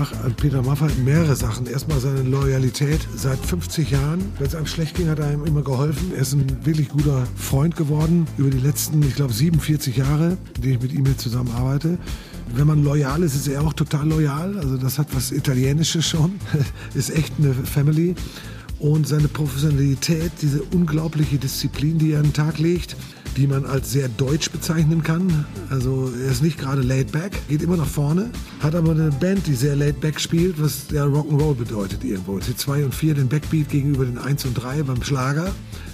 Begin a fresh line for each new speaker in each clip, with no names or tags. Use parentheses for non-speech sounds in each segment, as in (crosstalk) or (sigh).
An Peter Maffay mehrere Sachen. Erstmal seine Loyalität. Seit 50 Jahren, wenn es einem schlecht ging, hat er ihm immer geholfen. Er ist ein wirklich guter Freund geworden über die letzten, ich glaube, 47 Jahre, die ich mit ihm jetzt zusammenarbeite. Wenn man loyal ist, ist er auch total loyal. Also das hat was Italienisches schon. (laughs) ist echt eine Family. Und seine Professionalität, diese unglaubliche Disziplin, die er an den Tag legt, die man als sehr deutsch bezeichnen kann. Also er ist nicht gerade laid back, geht immer nach vorne, hat aber eine Band, die sehr laid back spielt, was ja Rock'n'Roll bedeutet irgendwo. Die 2 und 4 den Backbeat gegenüber den 1 und 3 beim Schlager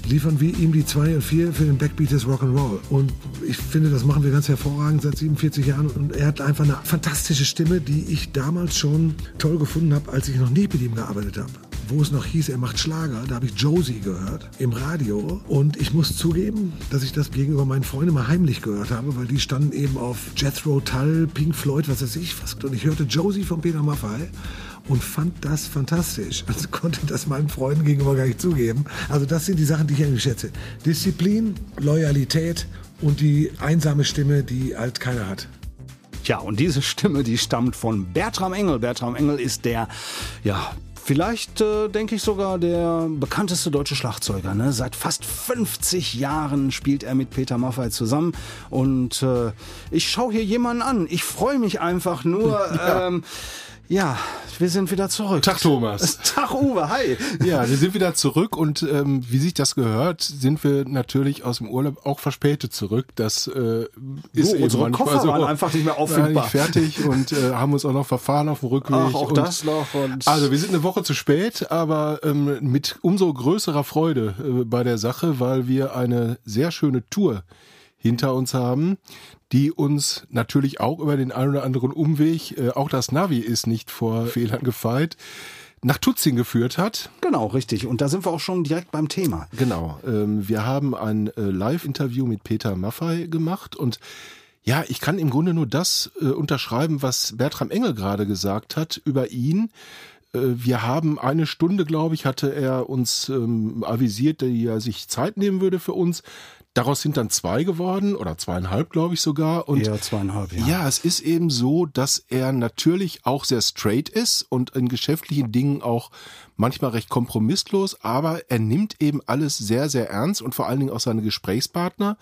liefern wir ihm die 2 und 4 für den Backbeat des Rock'n'Roll. Und ich finde, das machen wir ganz hervorragend seit 47 Jahren. Und er hat einfach eine fantastische Stimme, die ich damals schon toll gefunden habe, als ich noch nie mit ihm gearbeitet habe wo es noch hieß, er macht Schlager, da habe ich Josie gehört im Radio. Und ich muss zugeben, dass ich das gegenüber meinen Freunden mal heimlich gehört habe, weil die standen eben auf Jethro Tull, Pink Floyd, was weiß ich was. Und ich hörte Josie von Peter Maffay und fand das fantastisch. Also (laughs) konnte das meinen Freunden gegenüber gar nicht zugeben. Also das sind die Sachen, die ich irgendwie schätze. Disziplin, Loyalität und die einsame Stimme, die halt keiner hat.
Tja, und diese Stimme, die stammt von Bertram Engel. Bertram Engel ist der ja, Vielleicht äh, denke ich sogar der bekannteste deutsche Schlagzeuger. Ne? Seit fast 50 Jahren spielt er mit Peter Maffay zusammen. Und äh, ich schaue hier jemanden an. Ich freue mich einfach nur. (laughs) Ja. Ähm, ja, wir sind wieder zurück.
Tag Thomas. (laughs)
Tag Uwe, hi.
Ja, wir sind wieder zurück und ähm, wie sich das gehört, sind wir natürlich aus dem Urlaub auch verspätet zurück. Das äh, ist
so, unsere Koffer
so,
waren einfach nicht mehr auffindbar.
Nicht fertig und äh, haben uns auch noch verfahren auf dem Rückweg.
Ach, auch
und,
das noch. Und
also wir sind eine Woche zu spät, aber ähm, mit umso größerer Freude äh, bei der Sache, weil wir eine sehr schöne Tour hinter uns haben, die uns natürlich auch über den einen oder anderen Umweg, äh, auch das Navi ist nicht vor Fehlern gefeit, nach Tutzing geführt hat.
Genau, richtig. Und da sind wir auch schon direkt beim Thema.
Genau. Ähm, wir haben ein äh, Live-Interview mit Peter Maffei gemacht und ja, ich kann im Grunde nur das äh, unterschreiben, was Bertram Engel gerade gesagt hat über ihn. Äh, wir haben eine Stunde, glaube ich, hatte er uns ähm, avisiert, die er sich Zeit nehmen würde für uns. Daraus sind dann zwei geworden oder zweieinhalb, glaube ich sogar.
Und ja, zweieinhalb, ja.
Ja, es ist eben so, dass er natürlich auch sehr straight ist und in geschäftlichen Dingen auch manchmal recht kompromisslos, aber er nimmt eben alles sehr, sehr ernst und vor allen Dingen auch seine Gesprächspartner.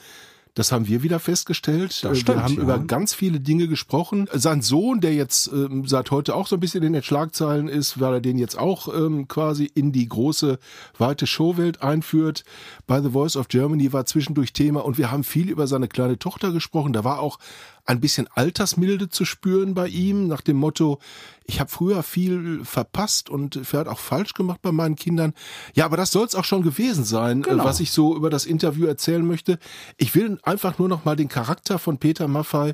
Das haben wir wieder festgestellt.
Das stimmt,
wir haben
ja.
über ganz viele Dinge gesprochen. Sein Sohn, der jetzt ähm, seit heute auch so ein bisschen in den Schlagzeilen ist, weil er den jetzt auch ähm, quasi in die große, weite Showwelt einführt. Bei The Voice of Germany war zwischendurch Thema und wir haben viel über seine kleine Tochter gesprochen. Da war auch ein bisschen Altersmilde zu spüren bei ihm, nach dem Motto, ich habe früher viel verpasst und vielleicht auch falsch gemacht bei meinen Kindern. Ja, aber das soll es auch schon gewesen sein,
Genau.
was ich so über das Interview erzählen möchte. Ich will einfach nur noch mal den Charakter von Peter Maffay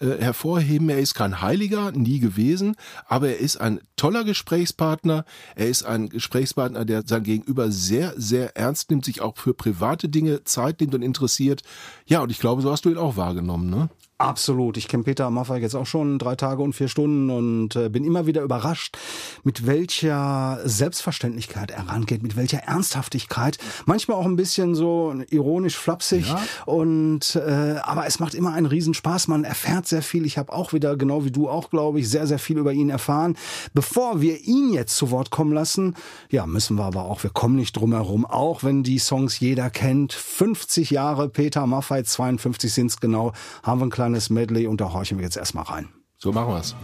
äh, hervorheben. Er ist kein Heiliger, nie gewesen, aber er ist ein toller Gesprächspartner. Er ist ein Gesprächspartner, der sein Gegenüber sehr, sehr ernst nimmt, sich auch für private Dinge Zeit nimmt und interessiert. Ja, und ich glaube, so hast du ihn auch wahrgenommen, ne?
Absolut. Ich kenne Peter Maffay jetzt auch schon drei Tage und vier Stunden und äh, bin immer wieder überrascht, mit welcher Selbstverständlichkeit er rangeht, mit welcher Ernsthaftigkeit. Manchmal auch ein bisschen so ironisch flapsig.
Ja.
Und äh, aber es macht immer einen Riesenspaß. Man erfährt sehr viel. Ich habe auch wieder, genau wie du auch, glaube ich, sehr, sehr viel über ihn erfahren. Bevor wir ihn jetzt zu Wort kommen lassen, ja, müssen wir aber auch, wir kommen nicht drum herum, auch wenn die Songs jeder kennt. 50 Jahre Peter Maffay, 52 sind's genau, haben wir ein kleines Medley und da horchen wir jetzt erstmal rein.
So machen wir's.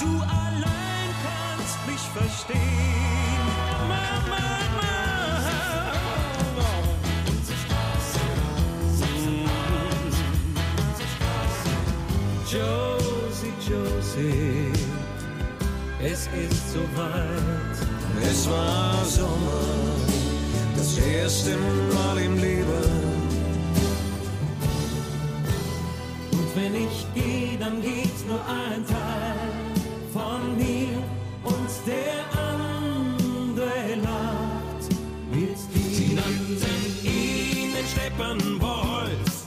Du allein kannst mich verstehen. Mama, Josie, Josie, es ist soweit. Es war Sommer, das erste Mal im Leben. ich gehe, dann geht's nur ein Teil von mir und der andere lacht mit dir. Sie nannten ihn den Steppenwolf.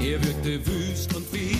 Er wirkte wüst und wild.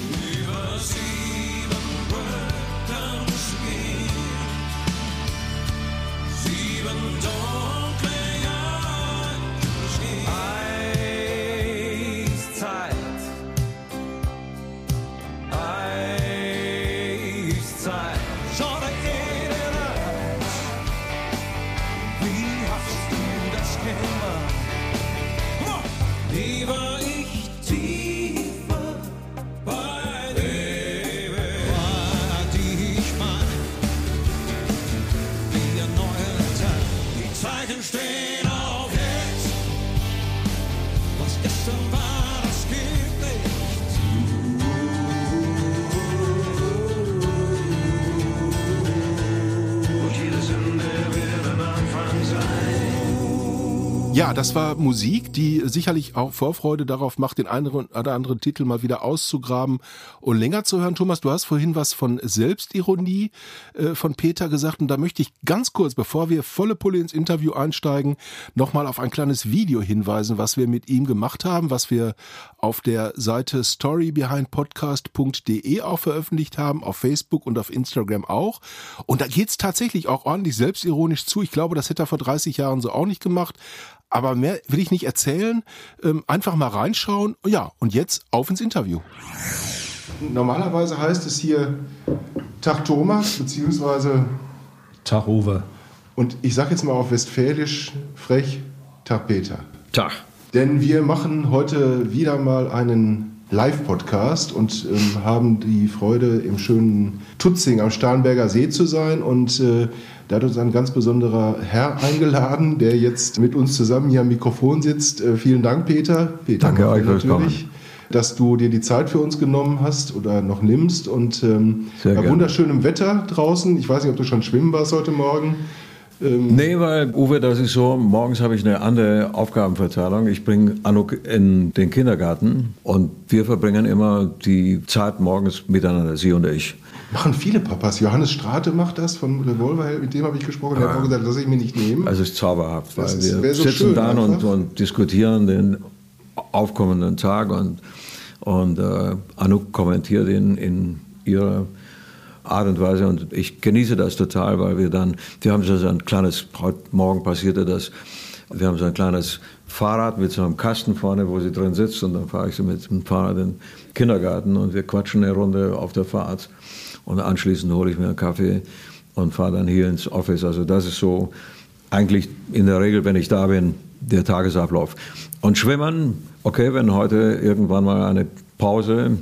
Ja, das war Musik, die sicherlich auch Vorfreude darauf macht, den einen oder anderen Titel mal wieder auszugraben und länger zu hören. Thomas, du hast vorhin was von Selbstironie äh, von Peter gesagt und da möchte ich ganz kurz, bevor wir volle Pulle ins Interview einsteigen, nochmal auf ein kleines Video hinweisen, was wir mit ihm gemacht haben, was wir auf der Seite storybehindpodcast.de auch veröffentlicht haben, auf Facebook und auf Instagram auch. Und da geht's tatsächlich auch ordentlich selbstironisch zu. Ich glaube, das hätte er vor 30 Jahren so auch nicht gemacht. Aber mehr will ich nicht erzählen. Ähm, einfach mal reinschauen. Ja, und jetzt auf ins Interview. Normalerweise heißt es hier Tag Thomas, beziehungsweise,
Tag Uwe.
und ich sage jetzt mal auf Westfälisch frech, Tag Peter.
Tag.
Denn wir machen heute wieder mal einen Live-Podcast und ähm, haben die Freude, im schönen Tutzing am Starnberger See zu sein. Und äh, da hat uns ein ganz besonderer Herr eingeladen, der jetzt mit uns zusammen hier am Mikrofon sitzt. Äh, vielen Dank, Peter. Peter
Danke euch
natürlich, dass du dir die Zeit für uns genommen hast oder noch nimmst. Und ähm, bei wunderschönem Wetter draußen. Ich weiß nicht, ob du schon schwimmen warst heute Morgen.
Nee, weil, Uwe, das ist so, morgens habe ich eine andere Aufgabenverteilung. Ich bringe Anuk in den Kindergarten und wir verbringen immer die Zeit morgens miteinander, sie und ich.
Machen viele Papas. Johannes Strate macht das von Revolverheld, mit dem habe ich gesprochen. Der hat auch gesagt, lass ich mir nicht nehmen.
Also es ist zauberhaft, weil
Das
wir
so
sitzen
schön
dann und, und diskutieren den aufkommenden Tag und, und äh, Anouk kommentiert ihn in ihrer Art und Weise und ich genieße das total, weil wir dann, wir haben so ein kleines, Morgen passierte das, wir haben so ein kleines Fahrrad mit so einem Kasten vorne, wo sie drin sitzt und dann fahre ich so mit dem Fahrrad in den Kindergarten und wir quatschen eine Runde auf der Fahrt und anschließend hole ich mir einen Kaffee und fahre dann hier ins Office. Also das ist so eigentlich in der Regel, wenn ich da bin, der Tagesablauf. Und Schwimmen, okay, wenn heute irgendwann mal eine Pause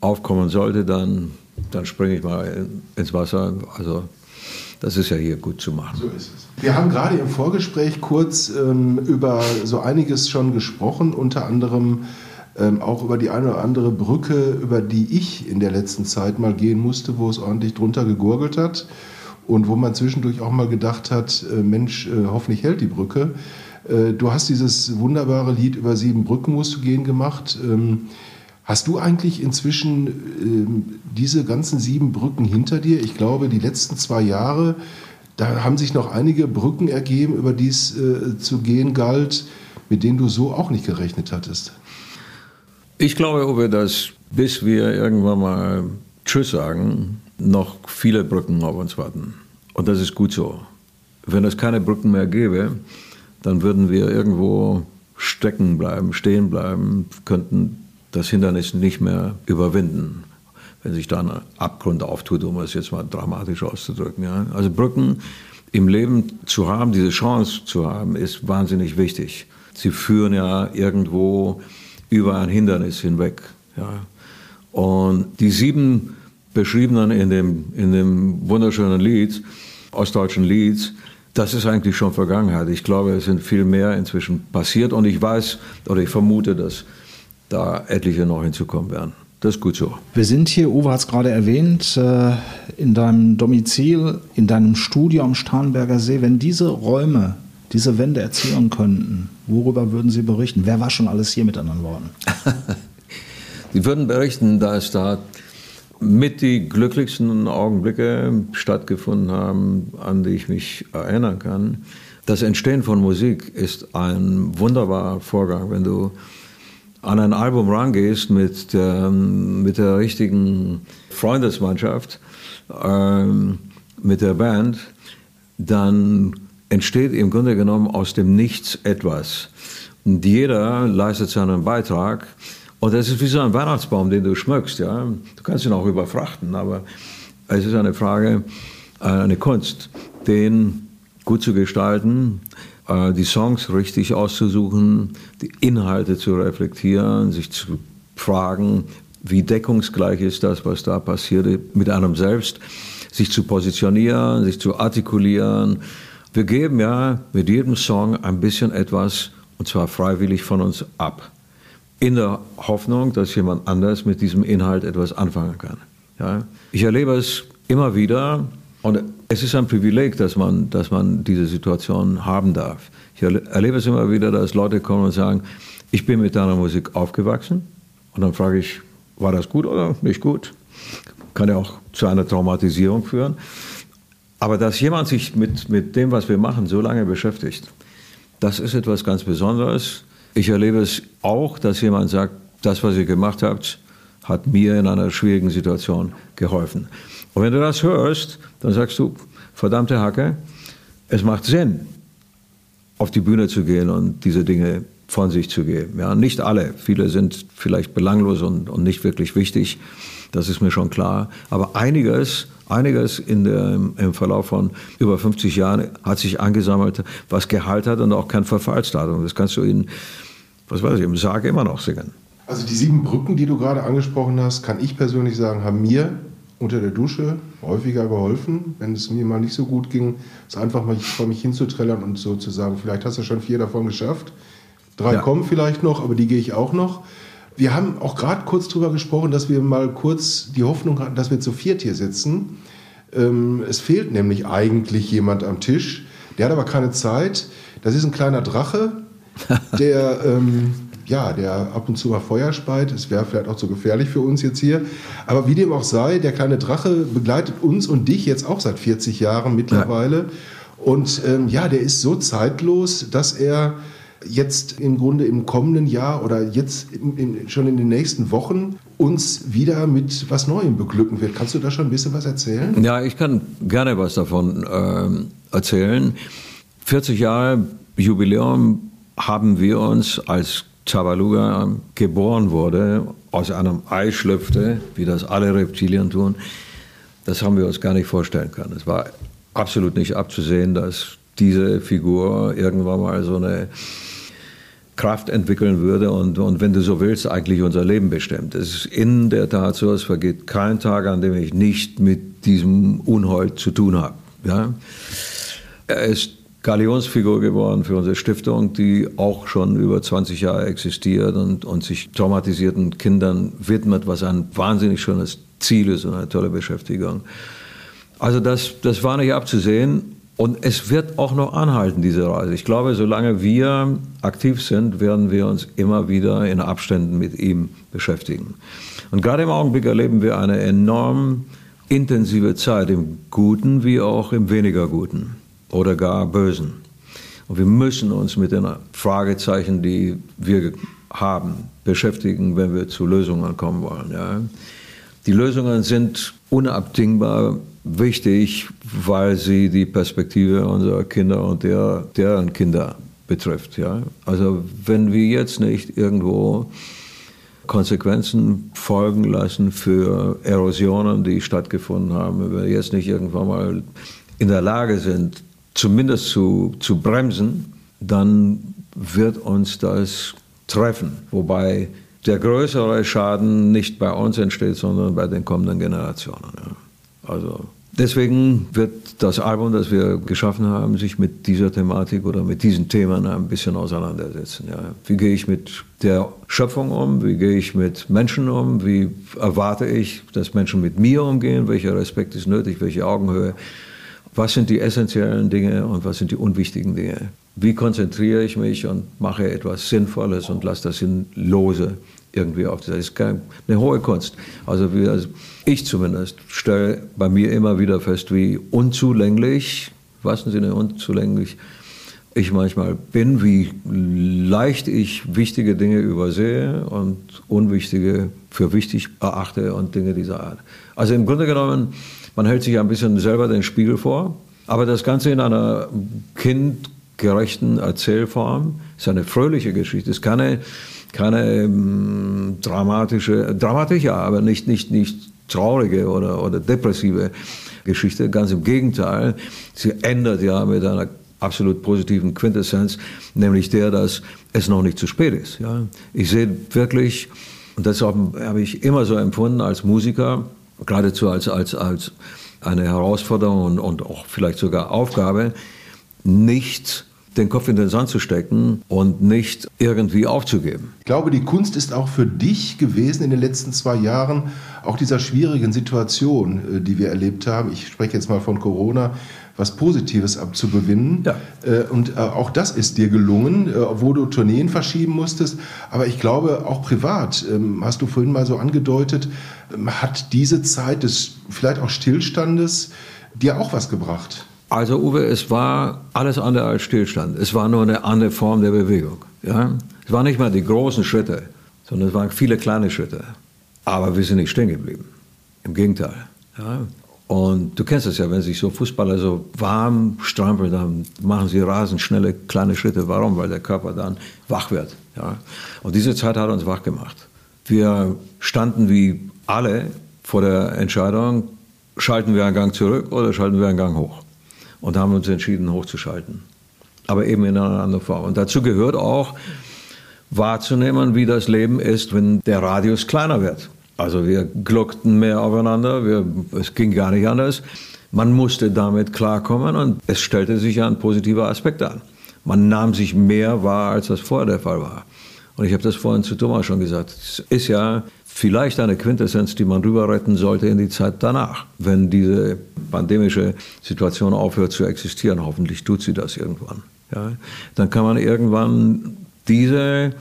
aufkommen sollte, dann, dann springe ich mal in, ins Wasser. Also das ist ja hier gut zu machen.
So ist es. Wir haben gerade im Vorgespräch kurz ähm, über so einiges schon gesprochen, unter anderem ähm, auch über die eine oder andere Brücke, über die ich in der letzten Zeit mal gehen musste, wo es ordentlich drunter gegurgelt hat und wo man zwischendurch auch mal gedacht hat, äh, Mensch, äh, hoffentlich hält die Brücke. Äh, du hast dieses wunderbare Lied über sieben Brücken musst du gehen gemacht. Ähm, Hast du eigentlich inzwischen ähm, diese ganzen sieben Brücken hinter dir? Ich glaube, die letzten zwei Jahre, da haben sich noch einige Brücken ergeben, über die es äh, zu gehen galt, mit denen du so auch nicht gerechnet hattest.
Ich glaube, Uwe, dass bis wir irgendwann mal Tschüss sagen, noch viele Brücken auf uns warten. Und das ist gut so. Wenn es keine Brücken mehr gäbe, dann würden wir irgendwo stecken bleiben, stehen bleiben, könnten das Hindernis nicht mehr überwinden, wenn sich da ein Abgrund auftut, um es jetzt mal dramatisch auszudrücken. Ja? Also Brücken im Leben zu haben, diese Chance zu haben, ist wahnsinnig wichtig. Sie führen ja irgendwo über ein Hindernis hinweg. Ja? Und die sieben beschriebenen in dem, in dem wunderschönen Lied, ostdeutschen Lied, das ist eigentlich schon Vergangenheit. Ich glaube, es sind viel mehr inzwischen passiert und ich weiß oder ich vermute, dass da etliche noch hinzukommen werden. Das ist gut so.
Wir sind hier, Uwe hat es gerade erwähnt, äh, in deinem Domizil, in deinem Studio am Starnberger See. Wenn diese Räume, diese Wände erzählen könnten, worüber würden sie berichten? Wer war schon alles hier mit anderen Worten? (laughs)
Sie würden berichten, dass da mit die glücklichsten Augenblicke stattgefunden haben, an die ich mich erinnern kann. das Entstehen von Musik ist ein wunderbarer Vorgang, wenn du an ein Album rangehst mit der, mit der richtigen Freundesmannschaft, ähm, mit der Band, dann entsteht im Grunde genommen aus dem Nichts etwas. Und jeder leistet seinen Beitrag. Und das ist wie so ein Weihnachtsbaum, den du schmückst. Ja? Du kannst ihn auch überfrachten, aber es ist eine Frage, äh, eine Kunst, den gut zu gestalten, die Songs richtig auszusuchen, die Inhalte zu reflektieren, sich zu fragen, wie deckungsgleich ist das, was da passiert mit einem selbst, sich zu positionieren, sich zu artikulieren. Wir geben ja mit jedem Song ein bisschen etwas, und zwar freiwillig von uns ab, in der Hoffnung, dass jemand anders mit diesem Inhalt etwas anfangen kann. Ja? Ich erlebe es immer wieder, und es ist ein Privileg, dass man, dass man diese Situation haben darf. Ich erlebe es immer wieder, dass Leute kommen und sagen, ich bin mit deiner Musik aufgewachsen. Und dann frage ich, war das gut oder nicht gut? Kann ja auch zu einer Traumatisierung führen. Aber dass jemand sich mit, mit dem, was wir machen, so lange beschäftigt, das ist etwas ganz Besonderes. Ich erlebe es auch, dass jemand sagt, das, was ihr gemacht habt, hat mir in einer schwierigen Situation geholfen. Und wenn du das hörst, dann sagst du, verdammte Hacke, es macht Sinn, auf die Bühne zu gehen und diese Dinge von sich zu geben. Ja, nicht alle. Viele sind vielleicht belanglos und, und nicht wirklich wichtig. Das ist mir schon klar. Aber einiges, einiges in der, im Verlauf von über 50 Jahren hat sich angesammelt, was Gehalt hat und auch kein Verfallsdatum. Das kannst du in, was weiß ich, im Sarg immer noch singen.
Also die sieben Brücken, die du gerade angesprochen hast, kann ich persönlich sagen, haben mir unter der Dusche häufiger geholfen, wenn es mir mal nicht so gut ging, es einfach mal vor mich hinzuträllern und so zu sagen, vielleicht hast du schon vier davon geschafft. Drei ja. kommen vielleicht noch, aber die gehe ich auch noch. Wir haben auch gerade kurz darüber gesprochen, dass wir mal kurz die Hoffnung hatten, dass wir zu viert hier sitzen. Ähm, es fehlt nämlich eigentlich jemand am Tisch. Der hat aber keine Zeit. Das ist ein kleiner Drache, (laughs) der ähm, ja, der ab und zu mal Feuer speit. Es wäre vielleicht auch zu gefährlich für uns jetzt hier. Aber wie dem auch sei, der kleine Drache begleitet uns und dich jetzt auch seit 40 Jahren mittlerweile. Ja. Und ähm, ja, der ist so zeitlos, dass er jetzt im Grunde im kommenden Jahr oder jetzt in, in, schon in den nächsten Wochen uns wieder mit was Neuem beglücken wird. Kannst du da schon ein bisschen was erzählen?
Ja, ich kann gerne was davon ähm, erzählen. 40 Jahre Jubiläum haben wir uns als Tabaluga geboren wurde, aus einem Ei schlüpfte, wie das alle Reptilien tun, das haben wir uns gar nicht vorstellen können. Es war absolut nicht abzusehen, dass diese Figur irgendwann mal so eine Kraft entwickeln würde und, und wenn du so willst, eigentlich unser Leben bestimmt. Es ist in der Tat so, es vergeht kein Tag, an dem ich nicht mit diesem Unhold zu tun habe. Ja? Er ist Galionsfigur geworden für unsere Stiftung, die auch schon über 20 Jahre existiert und, und sich traumatisierten Kindern widmet, was ein wahnsinnig schönes Ziel ist und eine tolle Beschäftigung. Also das, das war nicht abzusehen und es wird auch noch anhalten, diese Reise. Ich glaube, solange wir aktiv sind, werden wir uns immer wieder in Abständen mit ihm beschäftigen. Und gerade im Augenblick erleben wir eine enorm intensive Zeit, im Guten wie auch im weniger Guten oder gar Bösen. Und wir müssen uns mit den Fragezeichen, die wir haben, beschäftigen, wenn wir zu Lösungen kommen wollen. Ja. Die Lösungen sind unabdingbar wichtig, weil sie die Perspektive unserer Kinder und der, deren Kinder betrifft. Ja. Also wenn wir jetzt nicht irgendwo Konsequenzen folgen lassen für Erosionen, die stattgefunden haben, wenn wir jetzt nicht irgendwann mal in der Lage sind, zumindest zu, zu bremsen, dann wird uns das treffen. Wobei der größere Schaden nicht bei uns entsteht, sondern bei den kommenden Generationen. Ja. Also deswegen wird das Album, das wir geschaffen haben, sich mit dieser Thematik oder mit diesen Themen ein bisschen auseinandersetzen. Ja. Wie gehe ich mit der Schöpfung um? Wie gehe ich mit Menschen um? Wie erwarte ich, dass Menschen mit mir umgehen? Welcher Respekt ist nötig? Welche Augenhöhe? Was sind die essentiellen Dinge und was sind die unwichtigen Dinge. Wie konzentriere ich mich und mache etwas Sinnvolles und lasse das Sinnlose irgendwie auf. Das ist eine hohe Kunst. Also wir, ich zumindest stelle bei mir immer wieder fest, wie unzulänglich, was im Sinne unzulänglich, ich manchmal bin, wie leicht ich wichtige Dinge übersehe und unwichtige für wichtig erachte und Dinge dieser Art. Also im Grunde genommen, man hält sich ein bisschen selber den Spiegel vor, aber das Ganze in einer kindgerechten Erzählform ist eine fröhliche Geschichte, ist keine, keine ähm, dramatische, dramatisch ja, aber nicht, nicht, nicht traurige oder, oder depressive Geschichte. Ganz im Gegenteil, sie ändert ja mit einer absolut positiven Quintessenz, nämlich der, dass es noch nicht zu spät ist. Ja. Ich sehe wirklich, und das habe ich immer so empfunden als Musiker, geradezu als, als, als eine Herausforderung und, und auch vielleicht sogar Aufgabe, nicht den Kopf in den Sand zu stecken und nicht irgendwie aufzugeben.
Ich glaube, die Kunst ist auch für dich gewesen in den letzten zwei Jahren, auch dieser schwierigen Situation, äh, die wir erlebt haben. Ich spreche jetzt mal von Corona, was Positives abzugewinnen.
Ja.
Äh, Und äh, auch das ist dir gelungen, äh, obwohl du Tourneen verschieben musstest. Aber ich glaube, auch privat, ähm, hast du vorhin mal so angedeutet, ähm, hat diese Zeit des vielleicht auch Stillstandes dir auch was gebracht.
Also Uwe, es war alles andere als Stillstand. Es war nur eine andere Form der Bewegung. Ja? Es waren nicht mal die großen Schritte, sondern es waren viele kleine Schritte. Aber wir sind nicht stehen geblieben. Im Gegenteil. Ja? Und du kennst es ja, wenn sich so Fußballer so warm strampeln, dann machen sie rasend schnelle kleine Schritte. Warum? Weil der Körper dann wach wird. Ja? Und diese Zeit hat uns wach gemacht. Wir standen wie alle vor der Entscheidung, schalten wir einen Gang zurück oder schalten wir einen Gang hoch. Und haben uns entschieden, hochzuschalten. Aber eben in einer anderen Form. Und dazu gehört auch wahrzunehmen, wie das Leben ist, wenn der Radius kleiner wird. Also wir gluckten mehr aufeinander, wir, es ging gar nicht anders. Man musste damit klarkommen und es stellte sich ein positiver Aspekt an. Man nahm sich mehr wahr, als das vorher der Fall war. Und ich habe das vorhin zu Thomas schon gesagt. Es ist ja vielleicht eine Quintessenz, die man rüber retten sollte in die Zeit danach. Wenn diese pandemische Situation aufhört zu existieren, hoffentlich tut sie das irgendwann. Ja, dann kann man irgendwann diese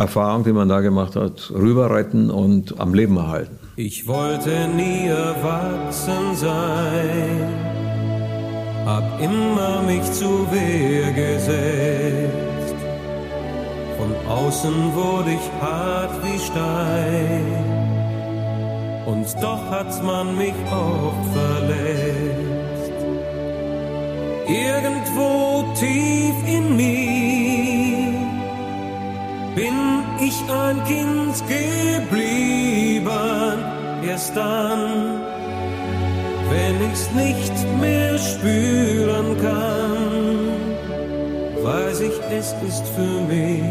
Erfahrung, die man da gemacht hat, rüber retten und am Leben erhalten.
Ich wollte nie erwachsen sein, hab immer mich zu Wehr gesetzt. Von außen wurde ich hart wie Stein, und doch hat man mich oft verletzt. Irgendwo tief in mir bin ich ein Kind geblieben, erst dann, wenn ich's nicht mehr spüren kann, weiß ich, es ist für mich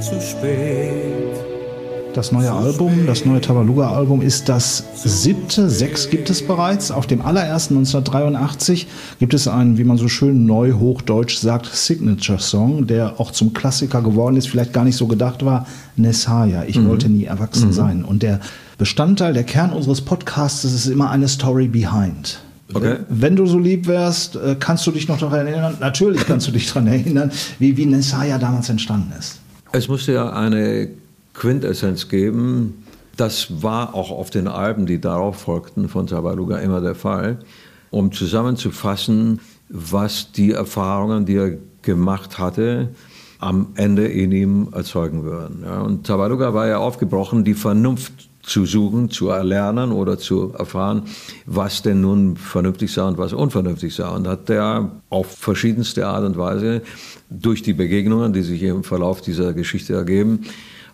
zu spät.
Das neue Album, das neue Tabaluga-Album ist das siebte. Sechs gibt es bereits. Auf dem allerersten 1983 gibt es einen, wie man so schön neu hochdeutsch sagt, Signature-Song, der auch zum Klassiker geworden ist, vielleicht gar nicht so gedacht war, Nessaya. Ich wollte nie erwachsen sein. Und der Bestandteil, der Kern unseres Podcasts ist immer eine Story behind.
Okay.
Wenn du so lieb wärst, äh, kannst du dich noch daran erinnern? Natürlich kannst du dich daran erinnern, wie, wie Nessaya damals entstanden ist.
Es musste ja eine Quintessenz geben. Das war auch auf den Alben, die darauf folgten, von Sabaluga immer der Fall, um zusammenzufassen, was die Erfahrungen, die er gemacht hatte, am Ende in ihm erzeugen würden. Und Tabaluga war ja aufgebrochen, die Vernunft zu suchen, zu erlernen oder zu erfahren, was denn nun vernünftig sei und was unvernünftig sei. Und hat er auf verschiedenste Art und Weise durch die Begegnungen, die sich im Verlauf dieser Geschichte ergeben,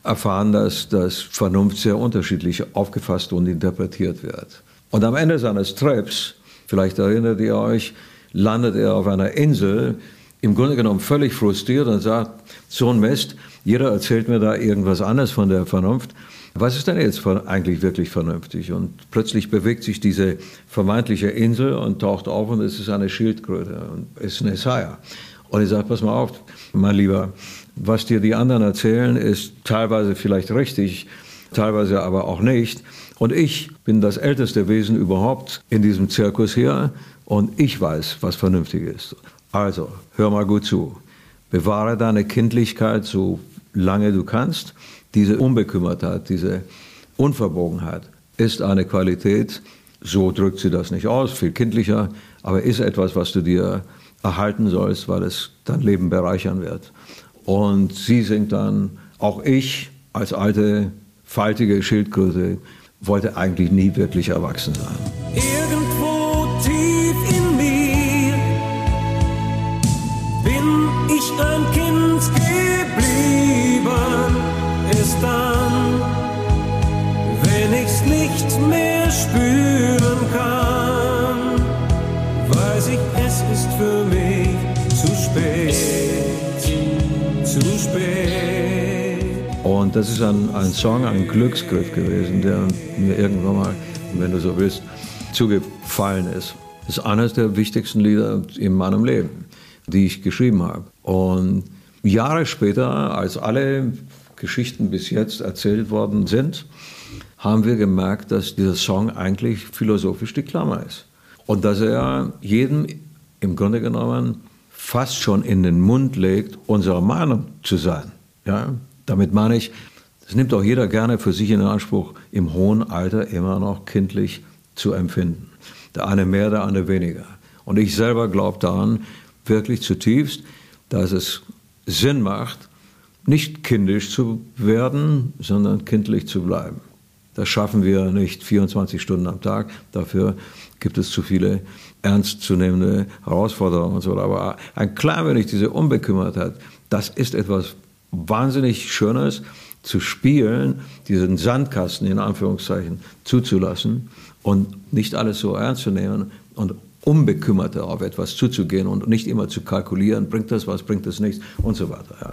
erfahren, dass das Vernunft sehr unterschiedlich aufgefasst und interpretiert wird. Und am Ende seines Trips, vielleicht erinnert ihr euch, landet er auf einer Insel, im Grunde genommen völlig frustriert und sagt, so ein Mist, jeder erzählt mir da irgendwas anderes von der Vernunft. Was ist denn jetzt eigentlich wirklich vernünftig? Und plötzlich bewegt sich diese vermeintliche Insel und taucht auf und es ist eine Schildkröte und es ist eine Saya. Und ich sage, pass mal auf, mein Lieber, was dir die anderen erzählen, ist teilweise vielleicht richtig, teilweise aber auch nicht. Und ich bin das älteste Wesen überhaupt in diesem Zirkus hier und ich weiß, was vernünftig ist. Also, hör mal gut zu. Bewahre deine Kindlichkeit so lange du kannst. Diese Unbekümmertheit, diese Unverbogenheit ist eine Qualität, so drückt sie das nicht aus, viel kindlicher, aber ist etwas, was du dir erhalten sollst, weil es dein Leben bereichern wird. Und sie singt dann, auch ich als alte, faltige Schildkröte wollte eigentlich nie wirklich erwachsen sein.
Irgendwo tief in mir bin ich ein Kind geblieben. Erst dann, wenn ich's nicht mehr spüren
Und das ist ein, ein Song, ein Glücksgriff gewesen, der mir irgendwann mal, wenn du so willst, zugefallen ist. Das ist eines der wichtigsten Lieder in meinem Leben, die ich geschrieben habe. Und Jahre später, als alle Geschichten bis jetzt erzählt worden sind, haben wir gemerkt, dass dieser Song eigentlich philosophisch die Klammer ist. Und dass er jedem im Grunde genommen fast schon in den Mund legt, unserer Meinung zu sein. Ja? Damit meine ich, das nimmt auch jeder gerne für sich in Anspruch, im hohen Alter immer noch kindlich zu empfinden. Der eine mehr, der andere weniger. Und ich selber glaube daran, wirklich zutiefst, dass es Sinn macht, nicht kindisch zu werden, sondern kindlich zu bleiben. Das schaffen wir nicht 24 Stunden am Tag. Dafür gibt es zu viele ernstzunehmende Herausforderungen und so. Aber ein klein wenig diese Unbekümmertheit, das ist etwas wahnsinnig Schönes, zu spielen, diesen Sandkasten in Anführungszeichen zuzulassen und nicht alles so ernst zu nehmen und unbekümmerter auf etwas zuzugehen und nicht immer zu kalkulieren, bringt das was, bringt das nichts und so weiter. Ja.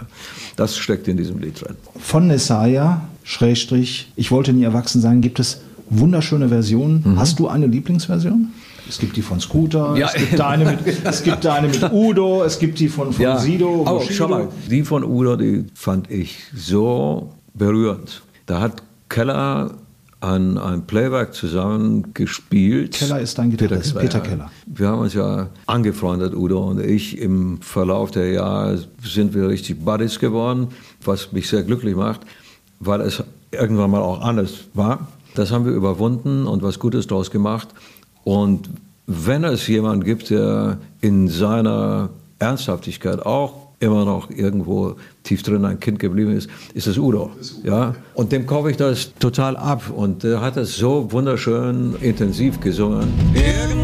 Das steckt in diesem Lied drin.
Von Nessaya, Schrägstrich, ich wollte nie erwachsen sein, gibt es wunderschöne Versionen. Hast du eine Lieblingsversion? Es gibt die von Scooter,
Ja.
es, gibt eine mit, es gibt eine mit (laughs) Udo, es gibt die von, von Sido.
Oh, schau mal, die von Udo, die fand ich so berührend. Da hat Keller ein, ein Playback zusammen gespielt.
Keller ist dein Gitarrist, Peter Keller.
Wir haben uns ja angefreundet, Udo und ich. Im Verlauf der Jahre sind wir richtig Buddies geworden, was mich sehr glücklich macht, weil es irgendwann mal auch anders war. Das haben wir überwunden und was Gutes daraus gemacht. Und wenn es jemanden gibt, der in seiner Ernsthaftigkeit auch immer noch irgendwo tief drin ein Kind geblieben ist, ist es Udo. Ja? Und dem kaufe ich das total ab. Und der hat das so wunderschön intensiv gesungen.
Irgendwo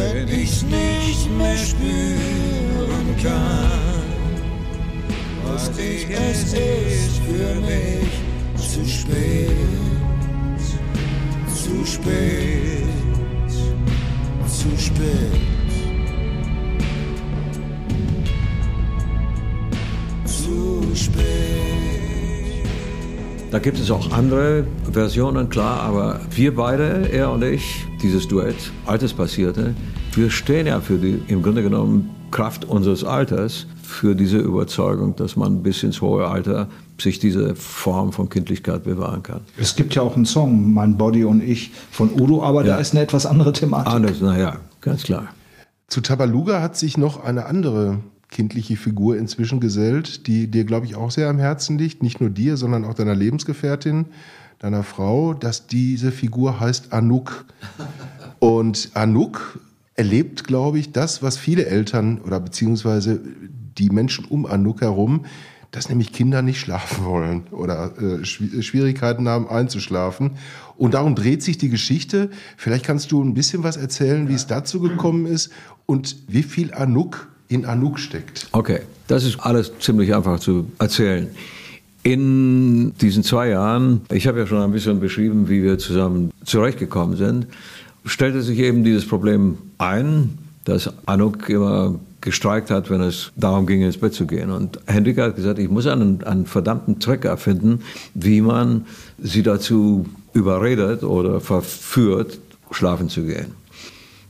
wenn ich's nicht mehr spüren kann, weiß ich, es ist für mich zu spät, zu spät, zu spät. zu spät.
Da gibt es auch andere Versionen, klar, aber wir beide, er und ich, dieses Duett, Altes Passierte, wir stehen ja für die, im Grunde genommen, Kraft unseres Alters, für diese Überzeugung, dass man bis ins hohe Alter sich diese Form von Kindlichkeit bewahren kann.
Es gibt ja auch einen Song, Mein Body und ich, von Udo, aber da
Ja.
ist eine etwas andere Thematik.
Anders, naja, ganz klar.
Zu Tabaluga hat sich noch eine andere kindliche Figur inzwischen gesellt, die dir, glaube ich, auch sehr am Herzen liegt. Nicht nur dir, sondern auch deiner Lebensgefährtin, deiner Frau. Dass diese Figur heißt Anouk. Und Anouk erlebt, glaube ich, das, was viele Eltern oder beziehungsweise die Menschen um Anouk herum, dass nämlich Kinder nicht schlafen wollen oder äh, Schwi- Schwierigkeiten haben einzuschlafen. Und darum dreht sich die Geschichte. Vielleicht kannst du ein bisschen was erzählen, wie es dazu gekommen ist und wie viel Anouk in Anouk steckt.
Okay, das ist alles ziemlich einfach zu erzählen. In diesen zwei Jahren, ich habe ja schon ein bisschen beschrieben, wie wir zusammen zurechtgekommen sind, stellte sich eben dieses Problem ein, dass Anouk immer gestreikt hat, wenn es darum ging, ins Bett zu gehen. Und Hendrik hat gesagt, ich muss einen, einen verdammten Trick erfinden, wie man sie dazu überredet oder verführt, schlafen zu gehen.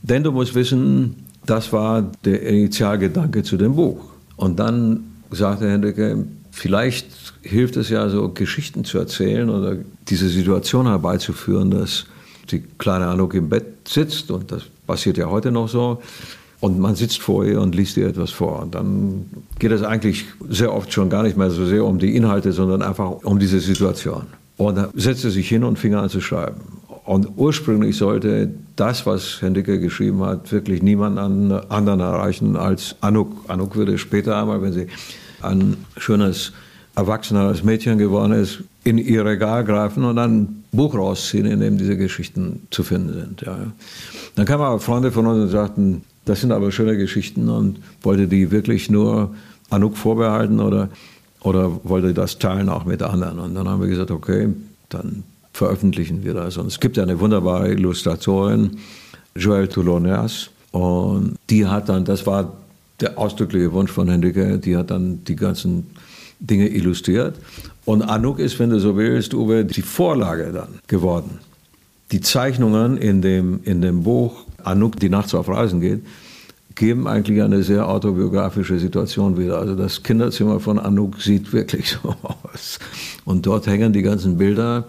Denn du musst wissen, das war der Initialgedanke zu dem Buch. Und dann sagte Hendricke, vielleicht hilft es ja so, Geschichten zu erzählen oder diese Situation herbeizuführen, dass die kleine Anouk im Bett sitzt und das passiert ja heute noch so. und man sitzt vor ihr und liest ihr etwas vor. Und dann geht es eigentlich sehr oft schon gar nicht mehr so sehr um die Inhalte, sondern einfach um diese Situation. Und da setzte sich hin und fing an zu schreiben. Und ursprünglich sollte das, was Hendike geschrieben hat, wirklich niemand anderen erreichen als Anuk. Anuk würde später einmal, wenn sie ein schönes erwachsenes Mädchen geworden ist, in ihr Regal greifen und ein Buch rausziehen, in dem diese Geschichten zu finden sind. Ja. Dann kamen aber Freunde von uns und sagten, das sind aber schöne Geschichten und wollte die wirklich nur Anuk vorbehalten oder, oder wollte das teilen auch mit anderen. Und dann haben wir gesagt, okay, dann veröffentlichen wir das. Und es gibt eine wunderbare Illustratorin, Joëlle Touloners, und die hat dann, das war der ausdrückliche Wunsch von Hendrike, die hat dann die ganzen Dinge illustriert. Und Anuk ist, wenn du so willst, Uwe, die Vorlage dann geworden. Die Zeichnungen in dem, in dem Buch Anuk, die nachts auf Reisen geht, geben eigentlich eine sehr autobiografische Situation wieder. Also das Kinderzimmer von Anuk sieht wirklich (laughs) so aus. Und dort hängen die ganzen Bilder,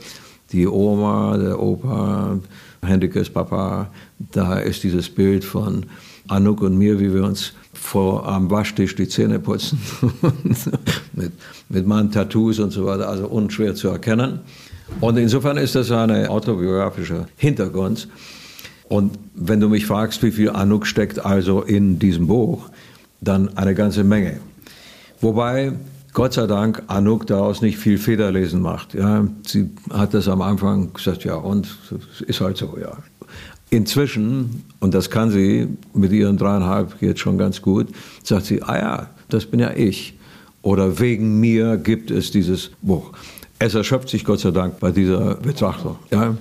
die Oma, der Opa, Hendrikes Papa. Da ist dieses Bild von Anuk und mir, wie wir uns vor am Waschtisch die Zähne putzen (laughs) mit, mit meinen Tattoos und so weiter, also unschwer zu erkennen. Und insofern ist das ein autobiografischer Hintergrund. Und wenn du mich fragst, wie viel Anuk steckt also in diesem Buch, dann eine ganze Menge. Wobei Gott sei Dank Anuk daraus nicht viel Federlesen macht. Ja, sie hat das am Anfang gesagt, ja, und ist halt so, ja. Inzwischen, und das kann sie mit ihren dreieinhalb jetzt schon ganz gut, sagt sie, ah ja, das bin ja ich. Oder wegen mir gibt es dieses Buch. Es erschöpft sich Gott sei Dank bei dieser Betrachtung. Ja.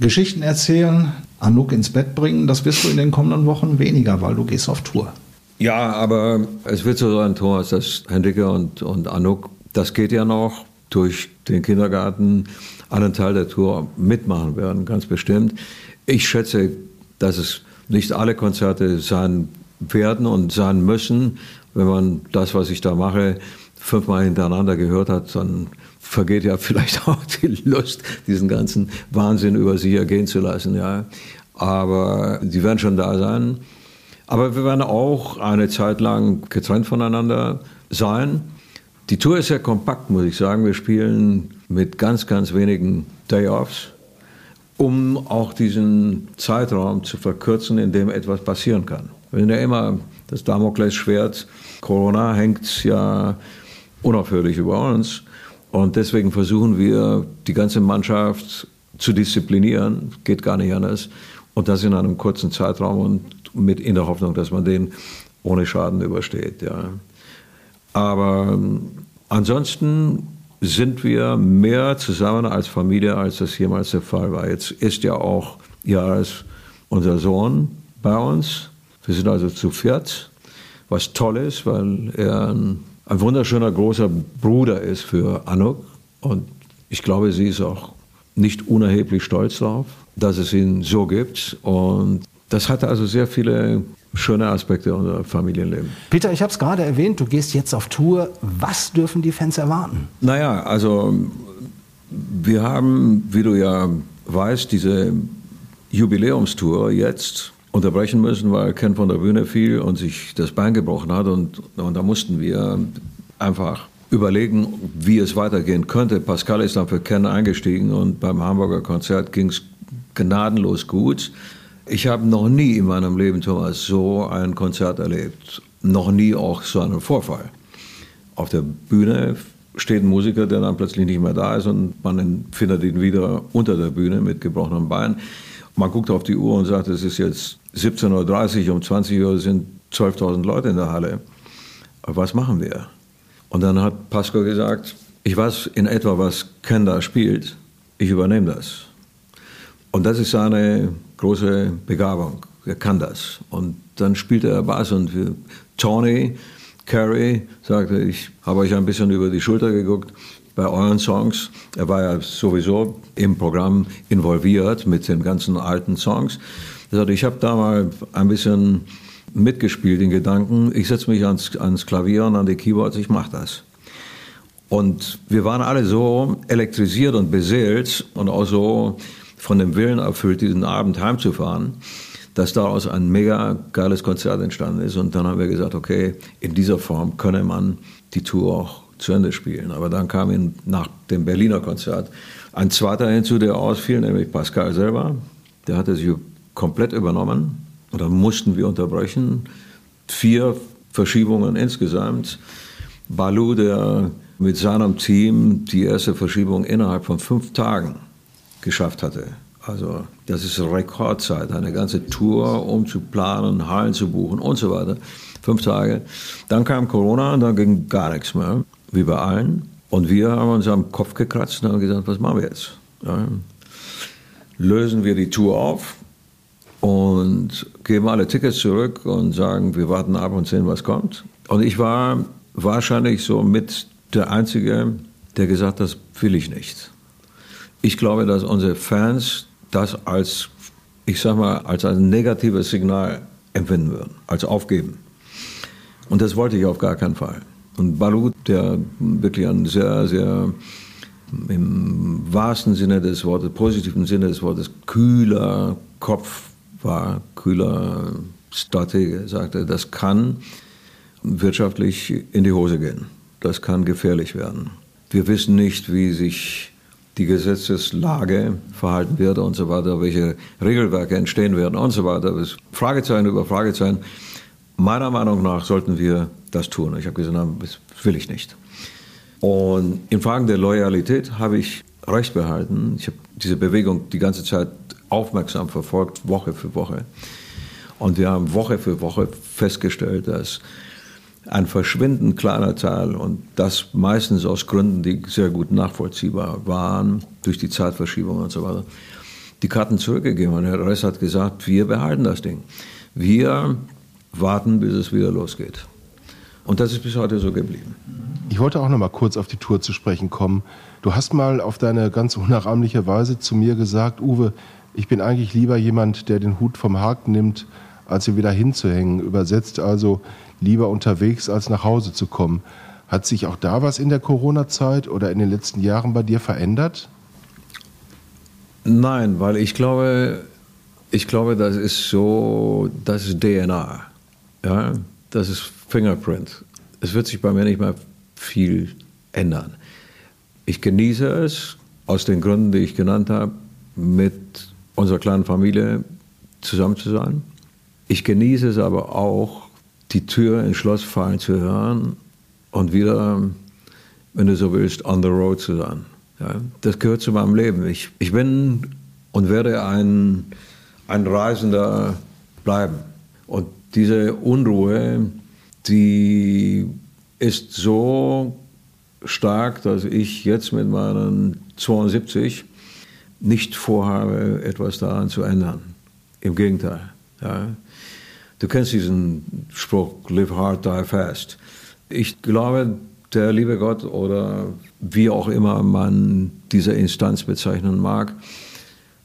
Geschichten erzählen, Anouk ins Bett bringen, das wirst du in den kommenden Wochen weniger, weil du gehst auf Tour.
Ja, aber es wird so sein, Thomas, dass Hendrike und, und Anouk, das geht ja noch durch den Kindergarten, einen Teil der Tour mitmachen werden, ganz bestimmt. Ich schätze, dass es nicht alle Konzerte sein werden und sein müssen. Wenn man das, was ich da mache, fünfmal hintereinander gehört hat, dann vergeht ja (laughs) vielleicht auch die Lust, diesen ganzen Wahnsinn über sich ergehen zu lassen. Ja. Aber die werden schon da sein. Aber wir werden auch eine Zeit lang getrennt voneinander sein. Die Tour ist sehr kompakt, muss ich sagen. Wir spielen mit ganz, ganz wenigen Day-Offs um auch diesen Zeitraum zu verkürzen, in dem etwas passieren kann. Wir sind ja immer das Damoklesschwert, Corona hängt ja unaufhörlich über uns und deswegen versuchen wir, die ganze Mannschaft zu disziplinieren, geht gar nicht anders und das in einem kurzen Zeitraum und mit in der Hoffnung, dass man den ohne Schaden übersteht. Ja. Aber ähm, ansonsten sind wir mehr zusammen als Familie, als das jemals der Fall war. Jetzt ist ja auch Jahres unser Sohn bei uns. Wir sind also zu viert, was toll ist, weil er ein, ein wunderschöner großer Bruder ist für Anuk. Und ich glaube, sie ist auch nicht unerheblich stolz darauf, dass es ihn so gibt. Und das hatte also sehr viele schöne Aspekte unserer Familienleben.
Peter, ich habe es gerade erwähnt, du gehst jetzt auf Tour. Was dürfen die Fans erwarten?
Naja, also wir haben, wie du ja weißt, diese Jubiläumstour jetzt unterbrechen müssen, weil Ken von der Bühne fiel und sich das Bein gebrochen hat. Und, und da mussten wir einfach überlegen, wie es weitergehen könnte. Pascal ist dann für Ken eingestiegen und beim Hamburger Konzert ging es gnadenlos gut. Ich habe noch nie in meinem Leben, Thomas, so ein Konzert erlebt. Noch nie auch so einen Vorfall. Auf der Bühne steht ein Musiker, der dann plötzlich nicht mehr da ist und man findet ihn wieder unter der Bühne mit gebrochenem Bein. Man guckt auf die Uhr und sagt, es ist jetzt 17.30 Uhr, um 20 Uhr sind 12.000 Leute in der Halle. Was machen wir? Und dann hat Pascal gesagt, ich weiß in etwa, was Ken da spielt, ich übernehme das. Und das ist seine große Begabung. Er kann das. Und dann spielte er Bass und Tony Carey sagte, ich habe euch ein bisschen über die Schulter geguckt bei euren Songs. Er war ja sowieso im Programm involviert mit den ganzen alten Songs. Er sagte, ich habe da mal ein bisschen mitgespielt in Gedanken. Ich setze mich ans, ans Klavier und an die Keyboards, ich mache das. Und wir waren alle so elektrisiert und beseelt und auch so von dem Willen erfüllt, diesen Abend heimzufahren, dass daraus ein mega geiles Konzert entstanden ist. Und dann haben wir gesagt, okay, in dieser Form könne man die Tour auch zu Ende spielen. Aber dann kam in, nach dem Berliner Konzert ein zweiter hinzu, der ausfiel, nämlich Pascal selber. Der hatte sich komplett übernommen. Und dann mussten wir unterbrechen. Vier Verschiebungen insgesamt. Balu, der mit seinem Team die erste Verschiebung innerhalb von fünf Tagen geschafft hatte. Also das ist Rekordzeit, eine ganze Tour, um zu planen, Hallen zu buchen und so weiter. Fünf Tage. Dann kam Corona und dann ging gar nichts mehr, wie bei allen. Und wir haben uns am Kopf gekratzt und haben gesagt, was machen wir jetzt? Ja. Lösen wir die Tour auf und geben alle Tickets zurück und sagen, wir warten ab und sehen, was kommt. Und ich war wahrscheinlich so mit der Einzige, der gesagt hat, das will ich nicht. Ich glaube, dass unsere Fans das als, ich sag mal, als ein negatives Signal empfinden würden, als Aufgeben. Und das wollte ich auf gar keinen Fall. Und Balu, der wirklich ein sehr, sehr im wahrsten Sinne des Wortes, positiven Sinne des Wortes, kühler Kopf war, kühler Stratege, sagte, das kann wirtschaftlich in die Hose gehen. Das kann gefährlich werden. Wir wissen nicht, wie sich die Gesetzeslage verhalten wird und so weiter, welche Regelwerke entstehen werden und so weiter. Fragezeichen über Fragezeichen. Meiner Meinung nach sollten wir das tun. Ich habe gesagt, das will ich nicht. Und in Fragen der Loyalität habe ich recht behalten. Ich habe diese Bewegung die ganze Zeit aufmerksam verfolgt, Woche für Woche. Und wir haben Woche für Woche festgestellt, dass ein verschwindend kleiner Teil und das meistens aus Gründen, die sehr gut nachvollziehbar waren, durch die Zeitverschiebung und so weiter, die Karten zurückgegeben haben. Der Rest hat gesagt, wir behalten das Ding. Wir warten, bis es wieder losgeht. Und das ist bis heute so geblieben.
Ich wollte auch noch mal kurz auf die Tour zu sprechen kommen. Du hast mal auf deine ganz unnachahmliche Weise zu mir gesagt, Uwe, ich bin eigentlich lieber jemand, der den Hut vom Haken nimmt, als ihn wieder hinzuhängen. Übersetzt also, lieber unterwegs, als nach Hause zu kommen. Hat sich auch da was in der Corona-Zeit oder in den letzten Jahren bei dir verändert?
Nein, weil ich glaube, ich glaube, das ist so, das ist DNA. Ja, das ist Fingerprint. Es wird sich bei mir nicht mehr viel ändern. Ich genieße es, aus den Gründen, die ich genannt habe, mit unserer kleinen Familie zusammen zu sein. Ich genieße es aber auch, die Tür ins Schloss fallen zu hören und wieder, wenn du so willst, on the road zu sein. Ja, das gehört zu meinem Leben. Ich, ich bin und werde ein, ein Reisender bleiben. Und diese Unruhe, die ist so stark, dass ich jetzt mit meinen 72 nicht vorhabe, etwas daran zu ändern. Im Gegenteil. Ja. Du kennst diesen Spruch, live hard, die fast. Ich glaube, der liebe Gott oder wie auch immer man diese Instanz bezeichnen mag,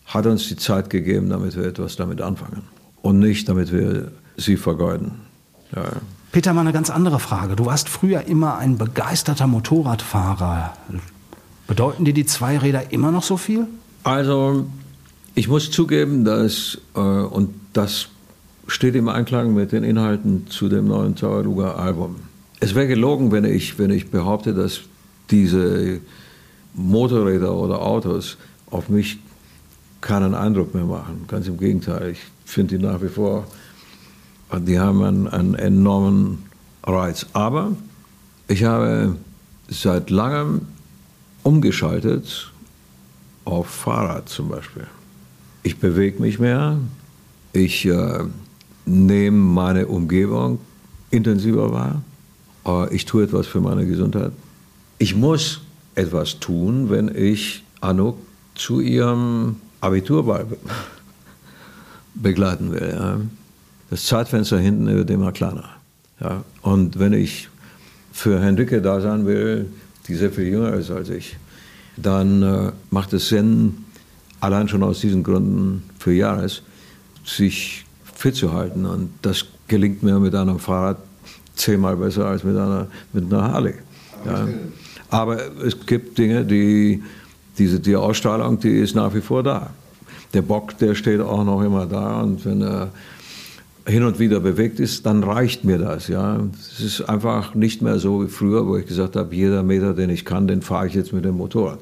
hat uns die Zeit gegeben, damit wir etwas damit anfangen. Und nicht, damit wir sie vergeuden. Ja.
Peter, mal eine ganz andere Frage. Du warst früher immer ein begeisterter Motorradfahrer. Bedeuten dir die Zweiräder immer noch so viel?
Also, ich muss zugeben, dass, äh, und das steht im Einklang mit den Inhalten zu dem neuen Tawaruga Album. Es wäre gelogen, wenn ich, wenn ich behaupte, dass diese Motorräder oder Autos auf mich keinen Eindruck mehr machen. Ganz im Gegenteil, ich finde die nach wie vor, die haben einen, einen enormen Reiz. Aber ich habe seit langem umgeschaltet auf Fahrrad zum Beispiel. Ich bewege mich mehr, ich äh, nehme meine Umgebung intensiver wahr. Ich tue etwas für meine Gesundheit. Ich muss etwas tun, wenn ich Anuk zu ihrem Abiturball begleiten will. Das Zeitfenster hinten wird immer kleiner. Und wenn ich für Henrike da sein will, die sehr viel jünger ist als ich, dann äh, macht es Sinn, allein schon aus diesen Gründen für Jahres, sich fit zu halten. Und das gelingt mir mit einem Fahrrad zehnmal besser als mit einer, mit einer Harley. Ja. Aber es gibt Dinge, die, diese, die Ausstrahlung, die ist nach wie vor da. Der Bock, der steht auch noch immer da und wenn er hin und wieder bewegt ist, dann reicht mir das. Ja, es ist einfach nicht mehr so wie früher, wo ich gesagt habe, jeder Meter, den ich kann, den fahre ich jetzt mit dem Motorrad.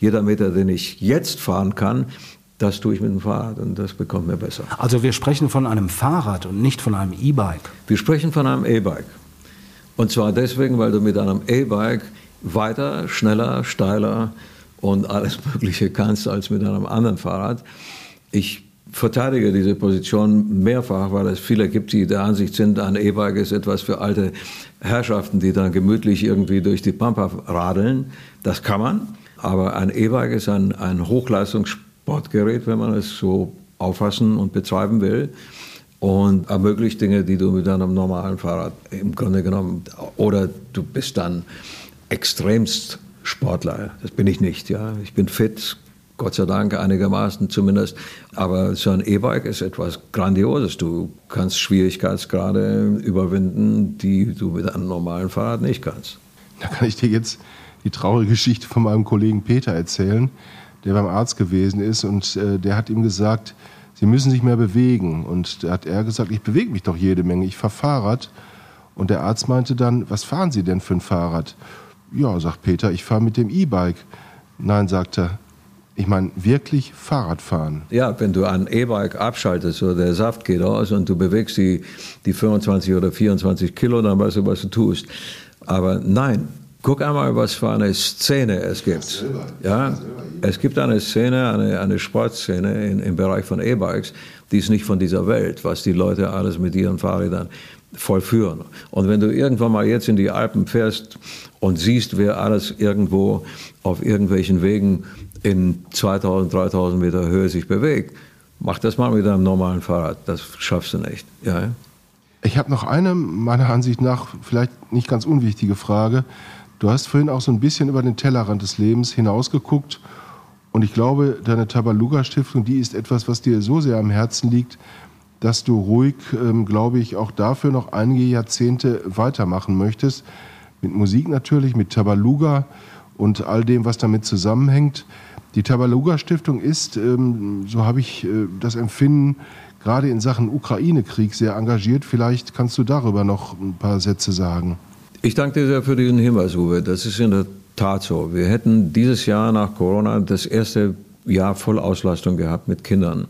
Jeder Meter, den ich jetzt fahren kann, das tue ich mit dem Fahrrad und das bekommt mir besser.
Also wir sprechen von einem Fahrrad und nicht von einem E-Bike.
Wir sprechen von einem E-Bike. Und zwar deswegen, weil du mit einem E-Bike weiter, schneller, steiler und alles Mögliche kannst als mit einem anderen Fahrrad. Ich verteidige diese Position mehrfach, weil es viele gibt, die der Ansicht sind, ein E-Bike ist etwas für alte Herrschaften, die dann gemütlich irgendwie durch die Pampa radeln. Das kann man, aber ein E-Bike ist ein, ein Hochleistungssportgerät, wenn man es so auffassen und betreiben will und ermöglicht Dinge, die du mit einem normalen Fahrrad im Grunde genommen, oder du bist dann extremst Sportler. Das bin ich nicht, ja. Ich bin fit, Gott sei Dank einigermaßen zumindest. Aber so ein E-Bike ist etwas Grandioses. Du kannst Schwierigkeitsgrade überwinden, die du mit einem normalen Fahrrad nicht kannst.
Da kann ich dir jetzt die traurige Geschichte von meinem Kollegen Peter erzählen, der beim Arzt gewesen ist und äh, der hat ihm gesagt, Sie müssen sich mehr bewegen. Und da hat er gesagt, ich bewege mich doch jede Menge, ich fahre Fahrrad. Und der Arzt meinte dann, was fahren Sie denn für ein Fahrrad? Ja, sagt Peter, ich fahre mit dem E-Bike. Nein, sagt er, ich meine wirklich Fahrrad fahren.
Ja, wenn du ein E-Bike abschaltest oder der Saft geht aus und du bewegst die, die 25 oder 24 Kilo, dann weißt du, was du tust. Aber nein, guck einmal, was für eine Szene es gibt. Ja, es gibt eine Szene, eine, eine Sportszene in, im Bereich von E-Bikes, die ist nicht von dieser Welt, was die Leute alles mit ihren Fahrrädern vollführen. Und wenn du irgendwann mal jetzt in die Alpen fährst und siehst, wer alles irgendwo auf irgendwelchen Wegen in 2000, 3000 Meter Höhe sich bewegt, mach das mal mit einem normalen Fahrrad. Das schaffst du nicht. Ja.
Ich habe noch eine, meiner Ansicht nach, vielleicht nicht ganz unwichtige Frage. Du hast vorhin auch so ein bisschen über den Tellerrand des Lebens hinausgeguckt. Und ich glaube, deine Tabaluga-Stiftung, die ist etwas, was dir so sehr am Herzen liegt, dass du ruhig, ähm, glaube ich, auch dafür noch einige Jahrzehnte weitermachen möchtest. Mit Musik natürlich, mit Tabaluga und all dem, was damit zusammenhängt. Die Tabaluga Stiftung ist, ähm, so habe ich äh, das Empfinden, gerade in Sachen Ukraine-Krieg sehr engagiert. Vielleicht kannst du darüber noch ein paar Sätze sagen.
Ich danke dir sehr für diesen Hinweis, Uwe. Das ist in der Tat so. Wir hätten dieses Jahr nach Corona das erste Jahr Vollauslastung gehabt mit Kindern.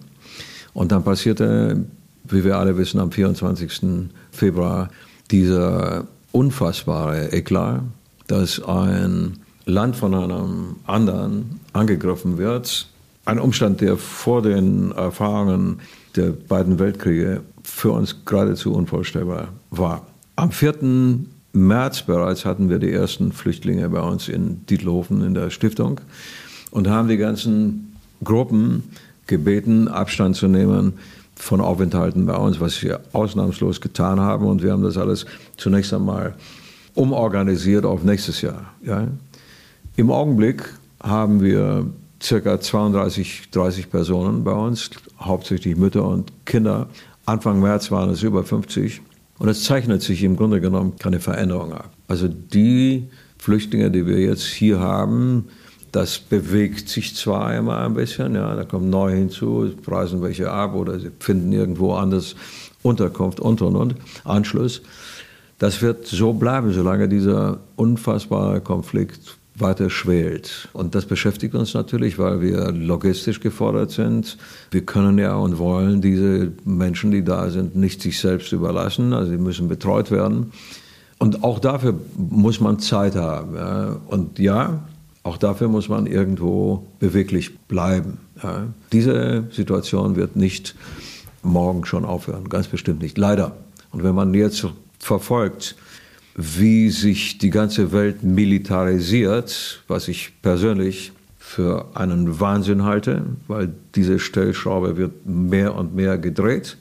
Und dann passierte, wie wir alle wissen, am 24. Februar dieser unfassbare Eklat, dass ein Land von einem anderen angegriffen wird. Ein Umstand, der vor den Erfahrungen der beiden Weltkriege für uns geradezu unvorstellbar war. Am 4. März bereits hatten wir die ersten Flüchtlinge bei uns in Dietlofen in der Stiftung und haben die ganzen Gruppen gebeten, Abstand zu nehmen von Aufenthalten bei uns, was wir ausnahmslos getan haben. Und wir haben das alles zunächst einmal umorganisiert auf nächstes Jahr. Ja. Im Augenblick haben wir circa 32, 30 Personen bei uns, hauptsächlich Mütter und Kinder. Anfang März waren es über 50. Und es zeichnet sich im Grunde genommen keine Veränderung ab. Also die Flüchtlinge, die wir jetzt hier haben, das bewegt sich zwar immer ein bisschen, ja, da kommen neue hinzu, preisen welche ab oder sie finden irgendwo anders Unterkunft und und und, Anschluss. Das wird so bleiben, solange dieser unfassbare Konflikt weiter schwelt. Und das beschäftigt uns natürlich, weil wir logistisch gefordert sind. Wir können ja und wollen diese Menschen, die da sind, nicht sich selbst überlassen. Also sie müssen betreut werden. Und auch dafür muss man Zeit haben. Ja. Und ja, auch dafür muss man irgendwo beweglich bleiben. Ja. Diese Situation wird nicht morgen schon aufhören, ganz bestimmt nicht. Leider. Und wenn man jetzt verfolgt, wie sich die ganze Welt militarisiert, was ich persönlich für einen Wahnsinn halte, weil diese Stellschraube wird mehr und mehr gedreht.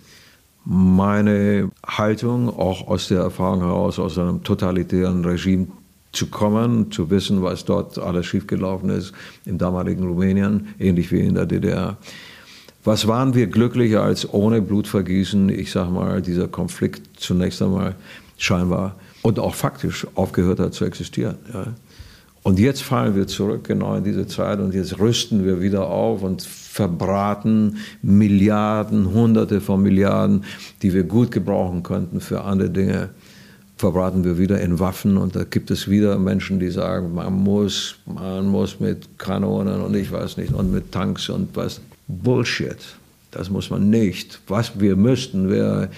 Meine Haltung, auch aus der Erfahrung heraus, aus einem totalitären Regime zu kommen, zu wissen, was dort alles schiefgelaufen ist im damaligen Rumänien, ähnlich wie in der DDR. Was waren wir glücklicher als ohne Blutvergießen, ich sage mal, dieser Konflikt zunächst einmal scheinbar und auch faktisch aufgehört hat zu existieren. Ja. Und jetzt fallen wir zurück genau in diese Zeit und jetzt rüsten wir wieder auf und verbraten Milliarden, Hunderte von Milliarden, die wir gut gebrauchen könnten für andere Dinge, verbraten wir wieder in Waffen und da gibt es wieder Menschen, die sagen, man muss, man muss mit Kanonen und ich weiß nicht und mit Tanks und was. Bullshit. Das muss man nicht. Was wir müssten, wäre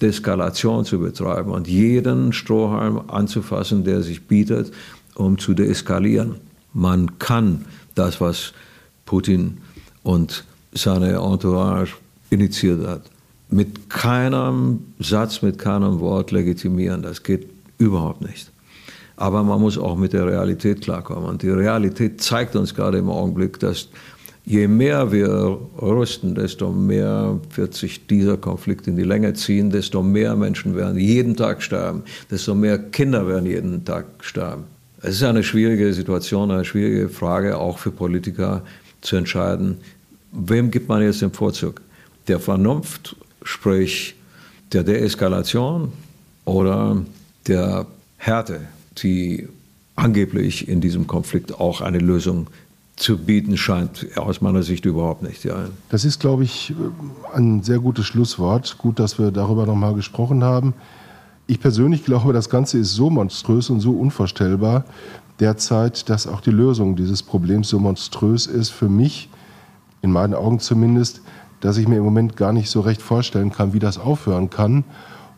Deeskalation zu betreiben und jeden Strohhalm anzufassen, der sich bietet, um zu deeskalieren. Man kann das, was Putin und seine Entourage initiiert hat, mit keinem Satz, mit keinem Wort legitimieren. Das geht überhaupt nicht. Aber man muss auch mit der Realität klarkommen. Und die Realität zeigt uns gerade im Augenblick, dass je mehr wir rüsten, desto mehr wird sich dieser Konflikt in die Länge ziehen, desto mehr Menschen werden jeden Tag sterben, desto mehr Kinder werden jeden Tag sterben. Es ist eine schwierige Situation, eine schwierige Frage auch für Politiker zu entscheiden, wem gibt man jetzt den Vorzug? Der Vernunft, sprich der Deeskalation oder der Härte, die angeblich in diesem Konflikt auch eine Lösung zu bieten scheint, aus meiner Sicht überhaupt nicht. Ja.
Das ist, glaube ich, ein sehr gutes Schlusswort. Gut, dass wir darüber nochmal gesprochen haben. Ich persönlich glaube, das Ganze ist so monströs und so unvorstellbar derzeit, dass auch die Lösung dieses Problems so monströs ist für mich, in meinen Augen zumindest, dass ich mir im Moment gar nicht so recht vorstellen kann, wie das aufhören kann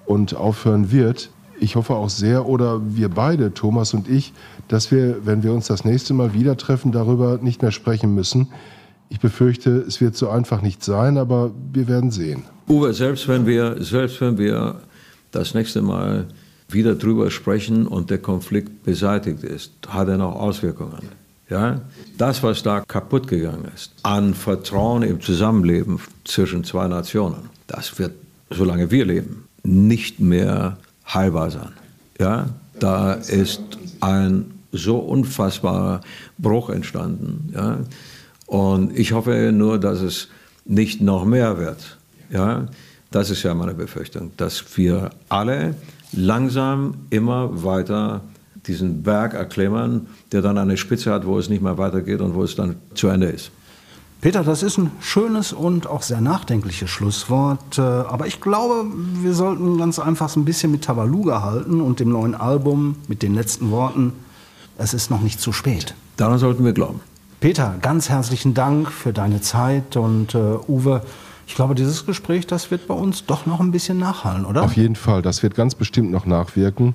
und aufhören wird. Ich hoffe auch sehr, oder wir beide, Thomas und ich, dass wir, wenn wir uns das nächste Mal wieder treffen, darüber nicht mehr sprechen müssen. Ich befürchte, es wird so einfach nicht sein, aber wir werden sehen.
Uwe, selbst wenn wir, selbst wenn wir das nächste Mal wieder drüber sprechen und der Konflikt beseitigt ist, hat er noch Auswirkungen. Ja? Das, was da kaputt gegangen ist, an Vertrauen im Zusammenleben zwischen zwei Nationen, das wird, solange wir leben, nicht mehr heilbar sein. Ja? Da ist ein so unfassbarer Bruch entstanden. Ja? Und ich hoffe nur, dass es nicht noch mehr wird. Ja? Das ist ja meine Befürchtung, dass wir alle langsam immer weiter diesen Berg erklimmern, der dann eine Spitze hat, wo es nicht mehr weitergeht und wo es dann zu Ende ist.
Peter, das ist ein schönes und auch sehr nachdenkliches Schlusswort. Äh, aber ich glaube, wir sollten ganz einfach so ein bisschen mit Tabaluga halten und dem neuen Album mit den letzten Worten, es ist noch nicht zu spät.
Daran sollten wir glauben.
Peter, ganz herzlichen Dank für deine Zeit und uh, Uwe, ich glaube, dieses Gespräch, das wird bei uns doch noch ein bisschen nachhallen, oder?
Auf jeden Fall, das wird ganz bestimmt noch nachwirken.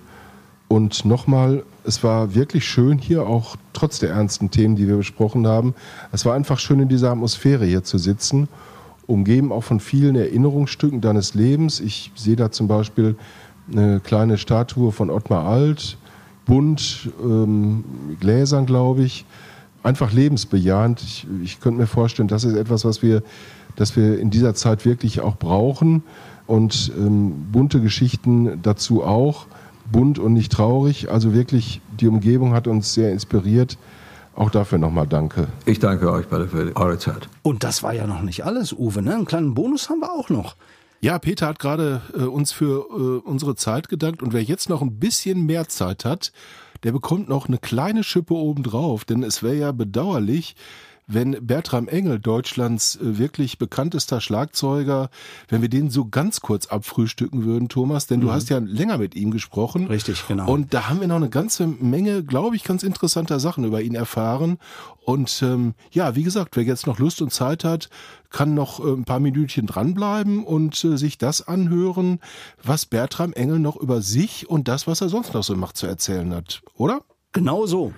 Und nochmal, es war wirklich schön hier, auch trotz der ernsten Themen, die wir besprochen haben. Es war einfach schön, in dieser Atmosphäre hier zu sitzen, umgeben auch von vielen Erinnerungsstücken deines Lebens. Ich sehe da zum Beispiel eine kleine Statue von Ottmar Alt, bunt, ähm, Gläsern, glaube ich. Einfach lebensbejahend. Ich, ich könnte mir vorstellen, das ist etwas, was wir das wir in dieser Zeit wirklich auch brauchen. Und ähm, bunte Geschichten dazu auch, bunt und nicht traurig. Also wirklich, die Umgebung hat uns sehr inspiriert. Auch dafür nochmal danke.
Ich danke euch beide für eure Zeit.
Und das war ja noch nicht alles, Uwe. Ne? Einen kleinen Bonus haben wir auch noch.
Ja, Peter hat gerade äh, uns für äh, unsere Zeit gedankt. Und wer jetzt noch ein bisschen mehr Zeit hat, der bekommt noch eine kleine Schippe obendrauf. Denn es wäre ja bedauerlich, wenn Bertram Engel, Deutschlands äh, wirklich bekanntester Schlagzeuger, wenn wir den so ganz kurz abfrühstücken würden, Thomas, denn mhm. du hast ja länger mit ihm gesprochen.
Richtig, genau.
Und da haben wir noch eine ganze Menge, glaube ich, ganz interessanter Sachen über ihn erfahren. Und ähm, ja, wie gesagt, wer jetzt noch Lust und Zeit hat, kann noch äh, ein paar Minütchen dranbleiben und äh, sich das anhören, was Bertram Engel noch über sich und das, was er sonst noch so macht, zu erzählen hat, oder?
Genau so.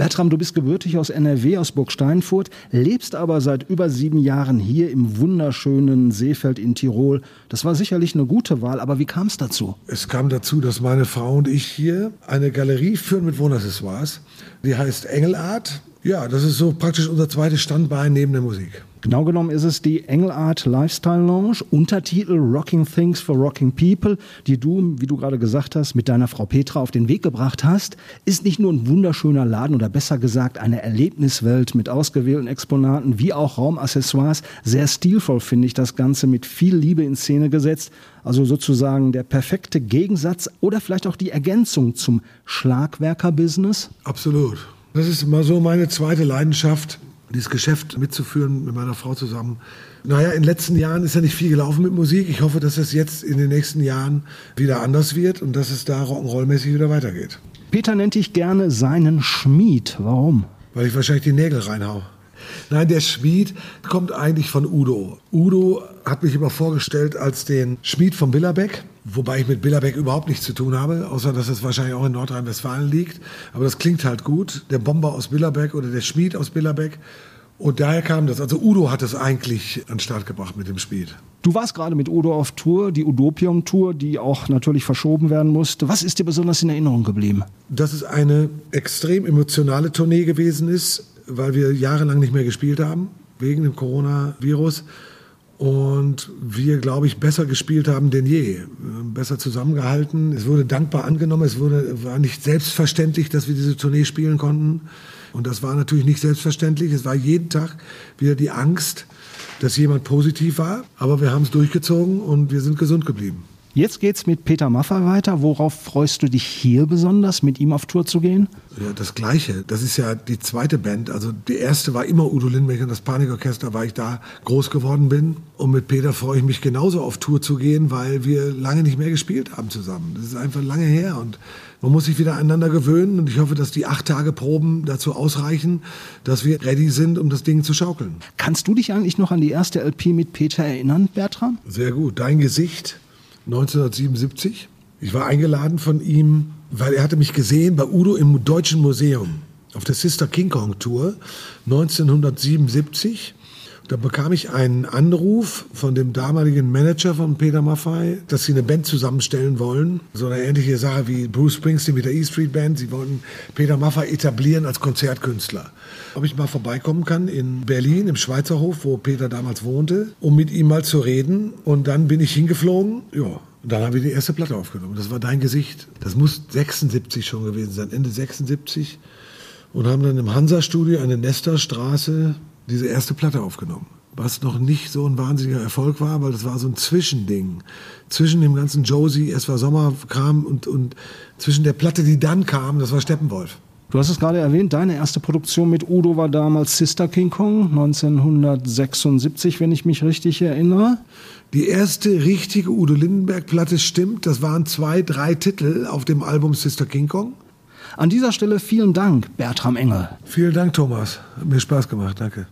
Bertram, du bist gebürtig aus NRW, aus Burg Steinfurt, lebst aber seit über sieben Jahren hier im wunderschönen Seefeld in Tirol. Das war sicherlich eine gute Wahl, aber wie kam es dazu?
Es kam dazu, dass meine Frau und ich hier eine Galerie führen mit Wohnaccessoires. Die heißt Engelart Ja, das ist so praktisch unser zweites Standbein neben der Musik.
Genau genommen ist es die Engelart Lifestyle Lounge, Untertitel Rocking Things for Rocking People, die du, wie du gerade gesagt hast, mit deiner Frau Petra auf den Weg gebracht hast. Ist nicht nur ein wunderschöner Laden oder besser gesagt eine Erlebniswelt mit ausgewählten Exponaten wie auch Raumaccessoires. Sehr stilvoll finde ich das Ganze mit viel Liebe in Szene gesetzt. Also sozusagen der perfekte Gegensatz oder vielleicht auch die Ergänzung zum Schlagwerker-Business.
Absolut. Das ist mal so meine zweite Leidenschaft, dieses Geschäft mitzuführen mit meiner Frau zusammen. Naja, in den letzten Jahren ist ja nicht viel gelaufen mit Musik. Ich hoffe, dass es jetzt in den nächsten Jahren wieder anders wird und dass es da rock'n'roll-mäßig wieder weitergeht.
Peter nennt dich gerne seinen Schmied. Warum?
Weil ich wahrscheinlich die Nägel reinhau. Nein, der Schmied kommt eigentlich von Udo. Udo hat mich immer vorgestellt als den Schmied von Billerbeck, wobei ich mit Billerbeck überhaupt nichts zu tun habe, außer dass es wahrscheinlich auch in Nordrhein-Westfalen liegt. Aber das klingt halt gut. Der Bomber aus Billerbeck oder der Schmied aus Billerbeck. Und daher kam das. Also Udo hat es eigentlich an den Start gebracht mit dem Schmied.
Du warst gerade mit Udo auf Tour, die Udopium-Tour, die auch natürlich verschoben werden musste. Was ist dir besonders in Erinnerung geblieben?
Dass es eine extrem emotionale Tournee gewesen ist, weil wir jahrelang nicht mehr gespielt haben, wegen dem Coronavirus. Und wir, glaube ich, besser gespielt haben denn je. Besser zusammengehalten. Es wurde dankbar angenommen. Es wurde, war nicht selbstverständlich, dass wir diese Tournee spielen konnten. Und das war natürlich nicht selbstverständlich. Es war jeden Tag wieder die Angst, dass jemand positiv war. Aber wir haben es durchgezogen und wir sind gesund geblieben.
Jetzt geht's mit Peter Maffay weiter. Worauf freust du dich hier besonders, mit ihm auf Tour zu gehen?
Ja, das Gleiche. Das ist ja die zweite Band. Also die erste war immer Udo Lindbergh und das Panikorchester, weil ich da groß geworden bin. Und mit Peter freue ich mich genauso auf Tour zu gehen, weil wir lange nicht mehr gespielt haben zusammen. Das ist einfach lange her und man muss sich wieder aneinander gewöhnen. Und ich hoffe, dass die acht Tage Proben dazu ausreichen, dass wir ready sind, um das Ding zu schaukeln.
Kannst du dich eigentlich noch an die erste LP mit Peter erinnern, Bertram?
Sehr gut. Dein Gesicht 1977. Ich war eingeladen von ihm, weil er hatte mich gesehen bei Udo im Deutschen Museum auf der Sister King Kong Tour 1977. Da bekam ich einen Anruf von dem damaligen Manager von Peter Maffay, dass sie eine Band zusammenstellen wollen. So eine ähnliche Sache wie Bruce Springsteen mit der E Street Band. Sie wollten Peter Maffay etablieren als Konzertkünstler. Ob ich mal vorbeikommen kann in Berlin, im Schweizerhof, wo Peter damals wohnte, um mit ihm mal zu reden. Und dann bin ich hingeflogen. Ja, und dann haben wir die erste Platte aufgenommen. Das war dein Gesicht. Das muss 76 schon gewesen sein, Ende 76. Und haben dann im Hansa-Studio an der Nestorstraße diese erste Platte aufgenommen. Was noch nicht so ein wahnsinniger Erfolg war, weil das war so ein Zwischending. Zwischen dem ganzen Josie, es war Sommerkram und, und zwischen der Platte, die dann kam, das war Steppenwolf.
Du hast es gerade erwähnt, deine erste Produktion mit Udo war damals Sister King Kong, 1976, wenn ich mich richtig erinnere.
Die erste richtige Udo Lindenberg-Platte stimmt, das waren zwei, drei Titel auf dem Album Sister King Kong.
An dieser Stelle vielen Dank, Bertram Engel.
Vielen Dank, Thomas. Hat mir Spaß gemacht, danke.